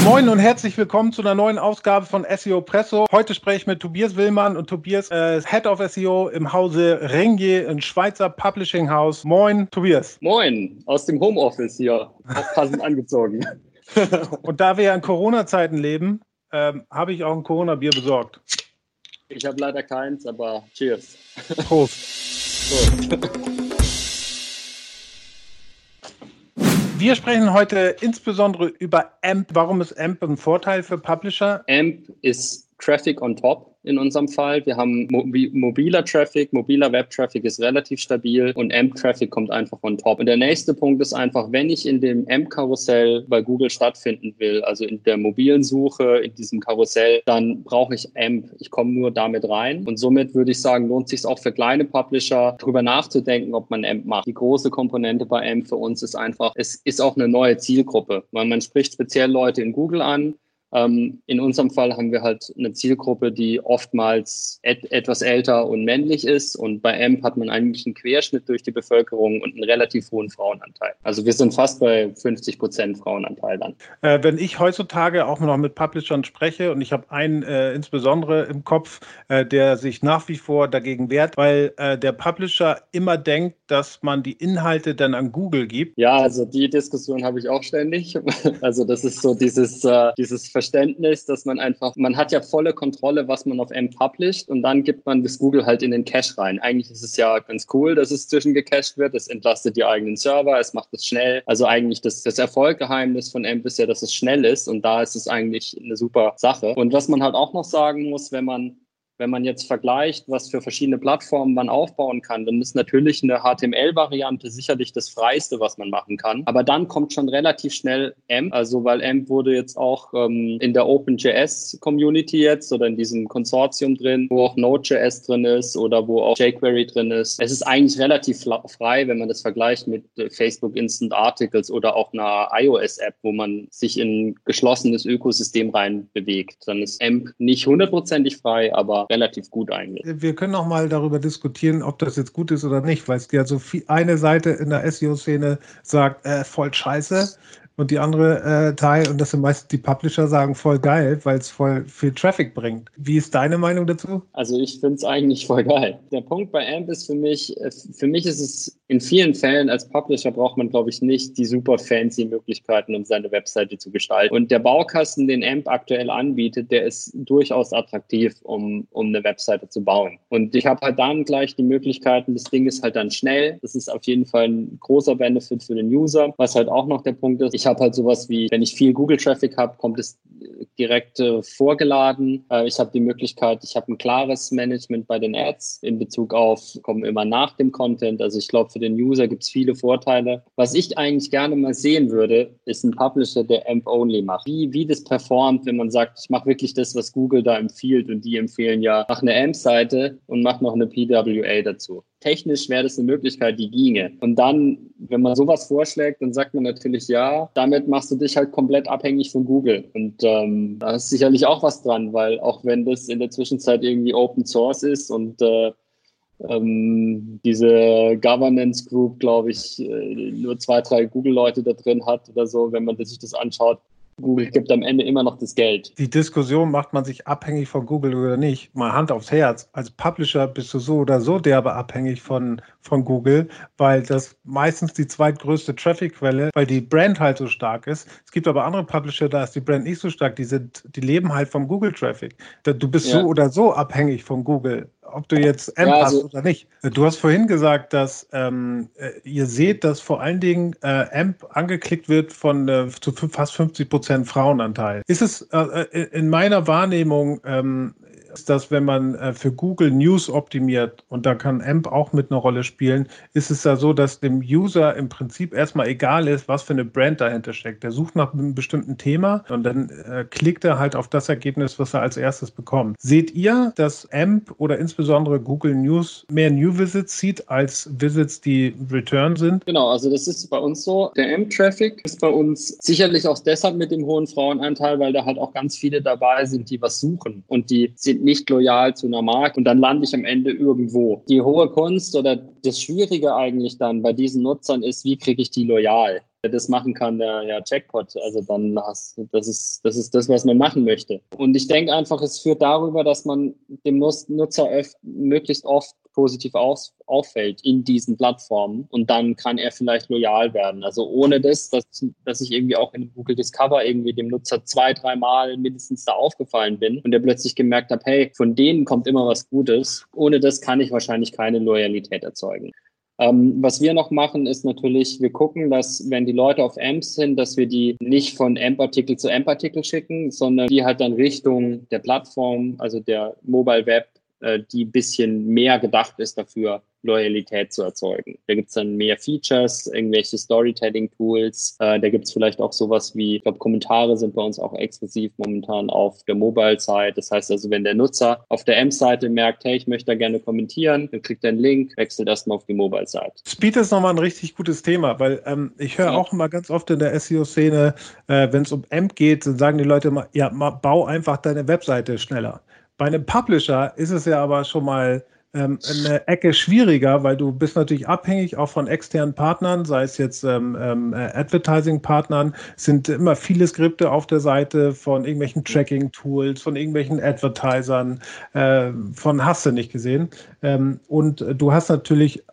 Ja, moin und herzlich willkommen zu einer neuen Ausgabe von SEO Presso. Heute spreche ich mit Tobias Willmann und Tobias äh, Head of SEO im Hause Rengier, ein Schweizer Publishing House. Moin, Tobias. Moin, aus dem Homeoffice hier, passend angezogen. und da wir ja in Corona-Zeiten leben, ähm, habe ich auch ein Corona-Bier besorgt. Ich habe leider keins, aber cheers. Prost. Prost. Wir sprechen heute insbesondere über AMP. Warum ist AMP ein Vorteil für Publisher? AMP ist Traffic on top in unserem Fall. Wir haben mobiler Traffic, mobiler Web-Traffic ist relativ stabil und AMP-Traffic kommt einfach on top. Und der nächste Punkt ist einfach, wenn ich in dem AMP-Karussell bei Google stattfinden will, also in der mobilen Suche, in diesem Karussell, dann brauche ich AMP. Ich komme nur damit rein. Und somit würde ich sagen, lohnt sich auch für kleine Publisher, darüber nachzudenken, ob man AMP macht. Die große Komponente bei AMP für uns ist einfach, es ist auch eine neue Zielgruppe, weil man spricht speziell Leute in Google an, ähm, in unserem Fall haben wir halt eine Zielgruppe, die oftmals et etwas älter und männlich ist. Und bei AMP hat man eigentlich einen Querschnitt durch die Bevölkerung und einen relativ hohen Frauenanteil. Also wir sind fast bei 50 Prozent Frauenanteil dann. Äh, wenn ich heutzutage auch noch mit Publishern spreche und ich habe einen äh, insbesondere im Kopf, äh, der sich nach wie vor dagegen wehrt, weil äh, der Publisher immer denkt, dass man die Inhalte dann an Google gibt. Ja, also die Diskussion habe ich auch ständig. Also das ist so dieses, äh, dieses Verständnis, dass man einfach, man hat ja volle Kontrolle, was man auf M published und dann gibt man das Google halt in den Cache rein. Eigentlich ist es ja ganz cool, dass es zwischengecached wird. Es entlastet die eigenen Server, es macht es schnell. Also eigentlich das, das Erfolggeheimnis von AMP ist ja, dass es schnell ist und da ist es eigentlich eine super Sache. Und was man halt auch noch sagen muss, wenn man wenn man jetzt vergleicht, was für verschiedene Plattformen man aufbauen kann, dann ist natürlich eine HTML-Variante sicherlich das Freiste, was man machen kann. Aber dann kommt schon relativ schnell AMP, also weil AMP wurde jetzt auch ähm, in der OpenJS-Community jetzt oder in diesem Konsortium drin, wo auch Node.js drin ist oder wo auch jQuery drin ist. Es ist eigentlich relativ frei, wenn man das vergleicht mit äh, Facebook Instant Articles oder auch einer iOS-App, wo man sich in geschlossenes Ökosystem rein bewegt. Dann ist AMP nicht hundertprozentig frei, aber relativ gut eigentlich. Wir können auch mal darüber diskutieren, ob das jetzt gut ist oder nicht, weil es ja so viel, eine Seite in der SEO-Szene sagt, äh, voll scheiße und die andere äh, Teil, und das sind meistens die Publisher, sagen voll geil, weil es voll viel Traffic bringt. Wie ist deine Meinung dazu? Also ich finde es eigentlich voll geil. Der Punkt bei AMP ist für mich, äh, für mich ist es in vielen Fällen als Publisher braucht man, glaube ich, nicht die super fancy Möglichkeiten, um seine Webseite zu gestalten. Und der Baukasten, den AMP aktuell anbietet, der ist durchaus attraktiv, um, um eine Webseite zu bauen. Und ich habe halt dann gleich die Möglichkeiten, das Ding ist halt dann schnell. Das ist auf jeden Fall ein großer Benefit für den User. Was halt auch noch der Punkt ist, ich habe halt sowas wie, wenn ich viel Google-Traffic habe, kommt es direkt äh, vorgeladen. Äh, ich habe die Möglichkeit, ich habe ein klares Management bei den Ads in Bezug auf, kommen immer nach dem Content. Also ich glaube, für den User gibt es viele Vorteile. Was ich eigentlich gerne mal sehen würde, ist ein Publisher, der AMP-Only macht. Wie, wie das performt, wenn man sagt, ich mache wirklich das, was Google da empfiehlt und die empfehlen ja, mach eine AMP-Seite und mach noch eine PWA dazu technisch wäre das eine Möglichkeit, die ginge. Und dann, wenn man sowas vorschlägt, dann sagt man natürlich ja, damit machst du dich halt komplett abhängig von Google. Und ähm, da ist sicherlich auch was dran, weil auch wenn das in der Zwischenzeit irgendwie Open Source ist und äh, ähm, diese Governance Group, glaube ich, äh, nur zwei, drei Google-Leute da drin hat oder so, wenn man sich das anschaut, Google gibt am Ende immer noch das Geld. Die Diskussion, macht man sich abhängig von Google oder nicht? Mal Hand aufs Herz. Als Publisher bist du so oder so derbe abhängig von, von Google, weil das meistens die zweitgrößte Traffic-Quelle, weil die Brand halt so stark ist. Es gibt aber andere Publisher, da ist die Brand nicht so stark. Die, sind, die leben halt vom Google-Traffic. Du bist ja. so oder so abhängig von Google ob du jetzt AMP ja, also, hast oder nicht. Du hast vorhin gesagt, dass ähm, äh, ihr seht, dass vor allen Dingen äh, AMP angeklickt wird von äh, zu fast 50 Prozent Frauenanteil. Ist es äh, äh, in meiner Wahrnehmung ähm, ist, dass wenn man äh, für Google News optimiert, und da kann AMP auch mit einer Rolle spielen, ist es ja so, dass dem User im Prinzip erstmal egal ist, was für eine Brand dahinter steckt. Der sucht nach einem bestimmten Thema und dann äh, klickt er halt auf das Ergebnis, was er als erstes bekommt. Seht ihr, dass AMP oder insbesondere Google News mehr New Visits sieht als Visits, die Return sind? Genau, also das ist bei uns so. Der AMP-Traffic ist bei uns sicherlich auch deshalb mit dem hohen Frauenanteil, weil da halt auch ganz viele dabei sind, die was suchen und die sind nicht loyal zu einer Marke und dann lande ich am Ende irgendwo. Die hohe Kunst oder das Schwierige eigentlich dann bei diesen Nutzern ist, wie kriege ich die loyal? Der das machen kann, der ja Jackpot. Also dann hast das ist das ist das, was man machen möchte. Und ich denke einfach, es führt darüber, dass man dem Nutzer möglichst oft positiv auf, auffällt in diesen Plattformen und dann kann er vielleicht loyal werden. Also ohne das, dass, dass ich irgendwie auch in Google Discover irgendwie dem Nutzer zwei, dreimal mindestens da aufgefallen bin und der plötzlich gemerkt hat, hey, von denen kommt immer was Gutes. Ohne das kann ich wahrscheinlich keine Loyalität erzeugen. Ähm, was wir noch machen, ist natürlich, wir gucken, dass wenn die Leute auf AMPs sind, dass wir die nicht von AMP-Artikel zu AMP-Artikel schicken, sondern die halt dann Richtung der Plattform, also der Mobile Web, äh, die bisschen mehr gedacht ist dafür, Loyalität zu erzeugen. Da gibt's dann mehr Features, irgendwelche Storytelling-Tools. Äh, da gibt's vielleicht auch sowas wie, ich glaube, Kommentare sind bei uns auch exklusiv momentan auf der Mobile-Site. Das heißt also, wenn der Nutzer auf der AMP-Seite merkt, hey, ich möchte da gerne kommentieren, dann kriegt er einen Link, wechselt erstmal auf die Mobile-Seite. Speed ist nochmal ein richtig gutes Thema, weil ähm, ich höre ja. auch immer ganz oft in der SEO-Szene, äh, wenn es um AMP geht, dann sagen die Leute immer, ja, bau einfach deine Webseite schneller. Bei einem Publisher ist es ja aber schon mal ähm, eine Ecke schwieriger, weil du bist natürlich abhängig auch von externen Partnern, sei es jetzt ähm, ähm, Advertising-Partnern, sind immer viele Skripte auf der Seite von irgendwelchen Tracking-Tools, von irgendwelchen Advertisern, äh, von hast du nicht gesehen. Ähm, und du hast natürlich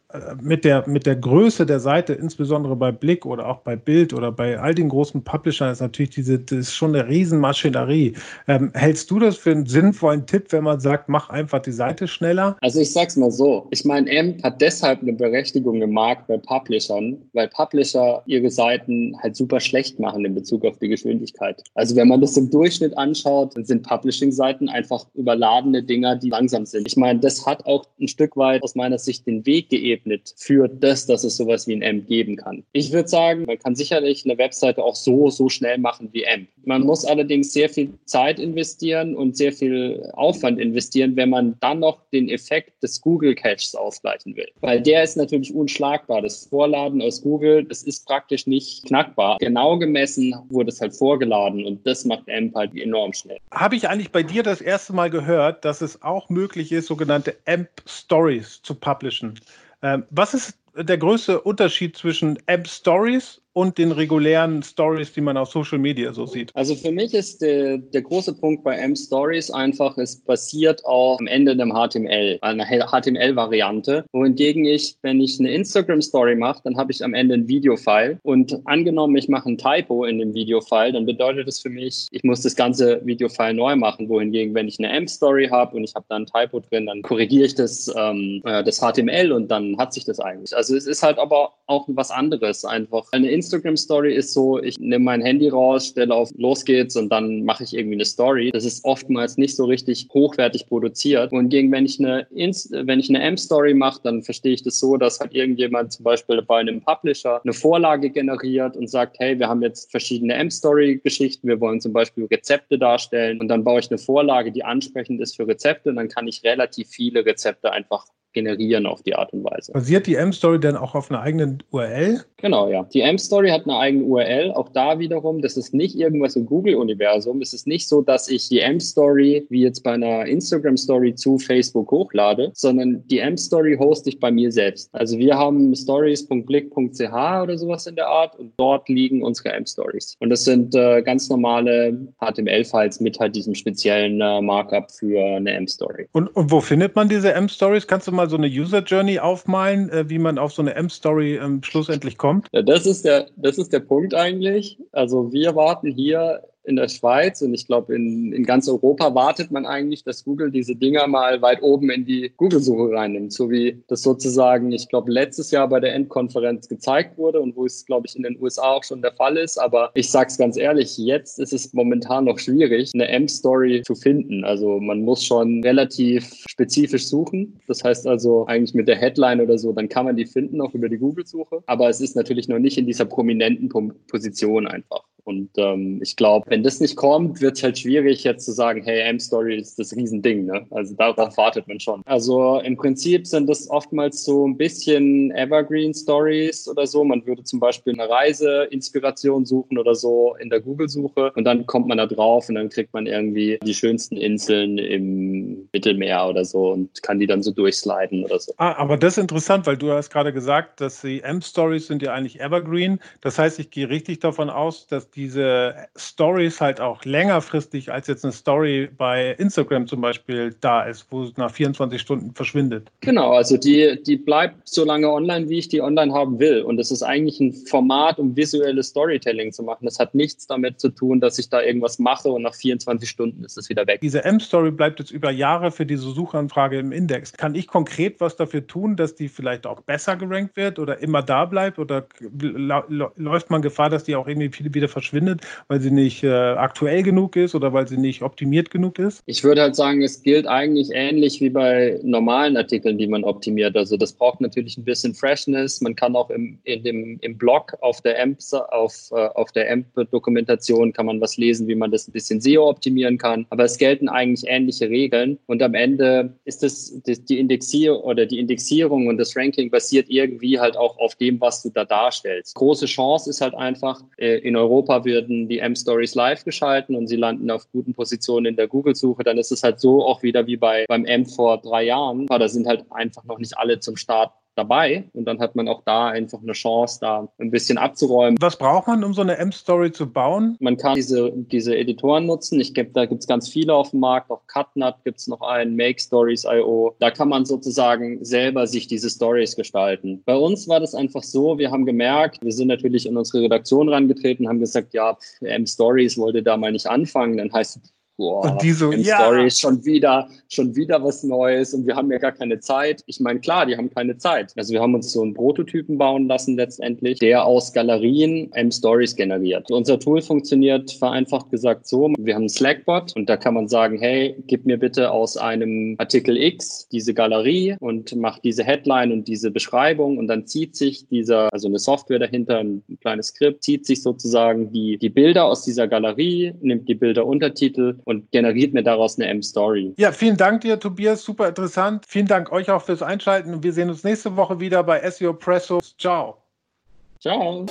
mit der, mit der Größe der Seite, insbesondere bei Blick oder auch bei Bild oder bei all den großen Publishern, ist natürlich diese, das ist schon eine Riesenmaschinerie. Ähm, hältst du das für einen sinnvollen Tipp, wenn man sagt, mach einfach die Seite schneller? Also ich sag's mal so. Ich meine, AMP hat deshalb eine Berechtigung im Markt bei Publishern, weil Publisher ihre Seiten halt super schlecht machen in Bezug auf die Geschwindigkeit. Also wenn man das im Durchschnitt anschaut, dann sind Publishing-Seiten einfach überladene Dinger, die langsam sind. Ich meine, das hat auch ein Stück weit aus meiner Sicht den Weg geebnet geebnet für das, dass es sowas wie ein AMP geben kann. Ich würde sagen, man kann sicherlich eine Webseite auch so, so schnell machen wie AMP. Man muss allerdings sehr viel Zeit investieren und sehr viel Aufwand investieren, wenn man dann noch den Effekt des Google Caches ausgleichen will. Weil der ist natürlich unschlagbar. Das Vorladen aus Google, das ist praktisch nicht knackbar. Genau gemessen wurde es halt vorgeladen und das macht AMP halt enorm schnell. Habe ich eigentlich bei dir das erste Mal gehört, dass es auch möglich ist, sogenannte AMP Stories zu publishen? Ähm, was ist der größte Unterschied zwischen App Stories und den regulären Stories, die man auf Social Media so sieht? Also für mich ist der, der große Punkt bei M-Stories einfach, es basiert auch am Ende einem HTML, einer HTML-Variante, wohingegen ich, wenn ich eine Instagram-Story mache, dann habe ich am Ende ein Videofile und angenommen, ich mache ein Typo in dem Videofile, dann bedeutet das für mich, ich muss das ganze Videofile neu machen, wohingegen, wenn ich eine M-Story habe und ich habe da ein Typo drin, dann korrigiere ich das, ähm, äh, das HTML und dann hat sich das eigentlich. Also es ist halt aber auch was anderes einfach. Eine Inst Instagram Story ist so, ich nehme mein Handy raus, stelle auf Los geht's und dann mache ich irgendwie eine Story. Das ist oftmals nicht so richtig hochwertig produziert. Und gegen wenn ich eine Inst wenn ich eine M-Story mache, dann verstehe ich das so, dass halt irgendjemand zum Beispiel bei einem Publisher eine Vorlage generiert und sagt, hey, wir haben jetzt verschiedene M-Story-Geschichten, wir wollen zum Beispiel Rezepte darstellen und dann baue ich eine Vorlage, die ansprechend ist für Rezepte und dann kann ich relativ viele Rezepte einfach generieren auf die Art und Weise. Basiert die M-Story denn auch auf einer eigenen URL? Genau, ja. Die M-Story hat eine eigene URL. Auch da wiederum, das ist nicht irgendwas im Google-Universum. Es ist nicht so, dass ich die M-Story wie jetzt bei einer Instagram-Story zu Facebook hochlade, sondern die M-Story hoste ich bei mir selbst. Also wir haben stories.blick.ch oder sowas in der Art und dort liegen unsere M-Stories. Und das sind äh, ganz normale HTML-Files mit halt diesem speziellen äh, Markup für eine M-Story. Und, und wo findet man diese M-Stories? Kannst du mal so eine User Journey aufmalen, äh, wie man auf so eine M-Story ähm, schlussendlich kommt? Ja, das ist der, das ist der Punkt eigentlich. Also wir warten hier in der Schweiz und ich glaube, in, in ganz Europa wartet man eigentlich, dass Google diese Dinger mal weit oben in die Google-Suche reinnimmt, so wie das sozusagen, ich glaube, letztes Jahr bei der Endkonferenz gezeigt wurde und wo es, glaube ich, in den USA auch schon der Fall ist. Aber ich sage es ganz ehrlich, jetzt ist es momentan noch schwierig, eine M-Story zu finden. Also man muss schon relativ spezifisch suchen. Das heißt also eigentlich mit der Headline oder so, dann kann man die finden, auch über die Google-Suche. Aber es ist natürlich noch nicht in dieser prominenten Position einfach. Und ähm, ich glaube, wenn das nicht kommt, wird es halt schwierig, jetzt zu sagen, hey, M-Story ist das Riesending. Ne? Also darauf wartet man schon. Also im Prinzip sind das oftmals so ein bisschen Evergreen-Stories oder so. Man würde zum Beispiel eine Reise-Inspiration suchen oder so in der Google-Suche und dann kommt man da drauf und dann kriegt man irgendwie die schönsten Inseln im Mittelmeer oder so und kann die dann so durchsliden oder so. Ah, aber das ist interessant, weil du hast gerade gesagt, dass die M-Stories sind ja eigentlich Evergreen. Das heißt, ich gehe richtig davon aus, dass diese Stories halt auch längerfristig als jetzt eine Story bei Instagram zum Beispiel da ist, wo es nach 24 Stunden verschwindet. Genau, also die, die bleibt so lange online, wie ich die online haben will. Und es ist eigentlich ein Format, um visuelles Storytelling zu machen. Das hat nichts damit zu tun, dass ich da irgendwas mache und nach 24 Stunden ist es wieder weg. Diese M-Story bleibt jetzt über Jahre für diese Suchanfrage im Index. Kann ich konkret was dafür tun, dass die vielleicht auch besser gerankt wird oder immer da bleibt? Oder läuft man Gefahr, dass die auch irgendwie viele wieder verschwindet, weil sie nicht äh, aktuell genug ist oder weil sie nicht optimiert genug ist? Ich würde halt sagen, es gilt eigentlich ähnlich wie bei normalen Artikeln, die man optimiert. Also das braucht natürlich ein bisschen Freshness. Man kann auch im, in dem, im Blog auf der AMP, auf, äh, auf der AMP-Dokumentation kann man was lesen, wie man das ein bisschen SEO optimieren kann. Aber es gelten eigentlich ähnliche Regeln. Und am Ende ist das, die Indexierung oder die Indexierung und das Ranking basiert irgendwie halt auch auf dem, was du da darstellst. Große Chance ist halt einfach, äh, in Europa werden die M-Stories live geschalten und sie landen auf guten Positionen in der Google-Suche. Dann ist es halt so auch wieder wie bei, beim M vor drei Jahren. Da sind halt einfach noch nicht alle zum Start dabei und dann hat man auch da einfach eine Chance, da ein bisschen abzuräumen. Was braucht man, um so eine M-Story zu bauen? Man kann diese, diese Editoren nutzen. Ich glaube, da gibt es ganz viele auf dem Markt. Auf CutNut gibt es noch einen, Make Stories.io. Da kann man sozusagen selber sich diese Stories gestalten. Bei uns war das einfach so, wir haben gemerkt, wir sind natürlich in unsere Redaktion rangetreten, haben gesagt, ja, M-Stories wollte da mal nicht anfangen. Dann heißt es, Boah, und die so, ja. Stories, schon wieder, schon wieder was Neues und wir haben ja gar keine Zeit. Ich meine, klar, die haben keine Zeit. Also wir haben uns so einen Prototypen bauen lassen letztendlich, der aus Galerien M-Stories generiert. Unser Tool funktioniert vereinfacht gesagt so, wir haben einen Slackbot und da kann man sagen, hey, gib mir bitte aus einem Artikel X diese Galerie und mach diese Headline und diese Beschreibung und dann zieht sich dieser, also eine Software dahinter, ein kleines Skript, zieht sich sozusagen die, die Bilder aus dieser Galerie, nimmt die Bilderuntertitel und generiert mir daraus eine M-Story. Ja, vielen Dank dir, Tobias. Super interessant. Vielen Dank euch auch fürs Einschalten. Wir sehen uns nächste Woche wieder bei SEO Presso. Ciao. Ciao.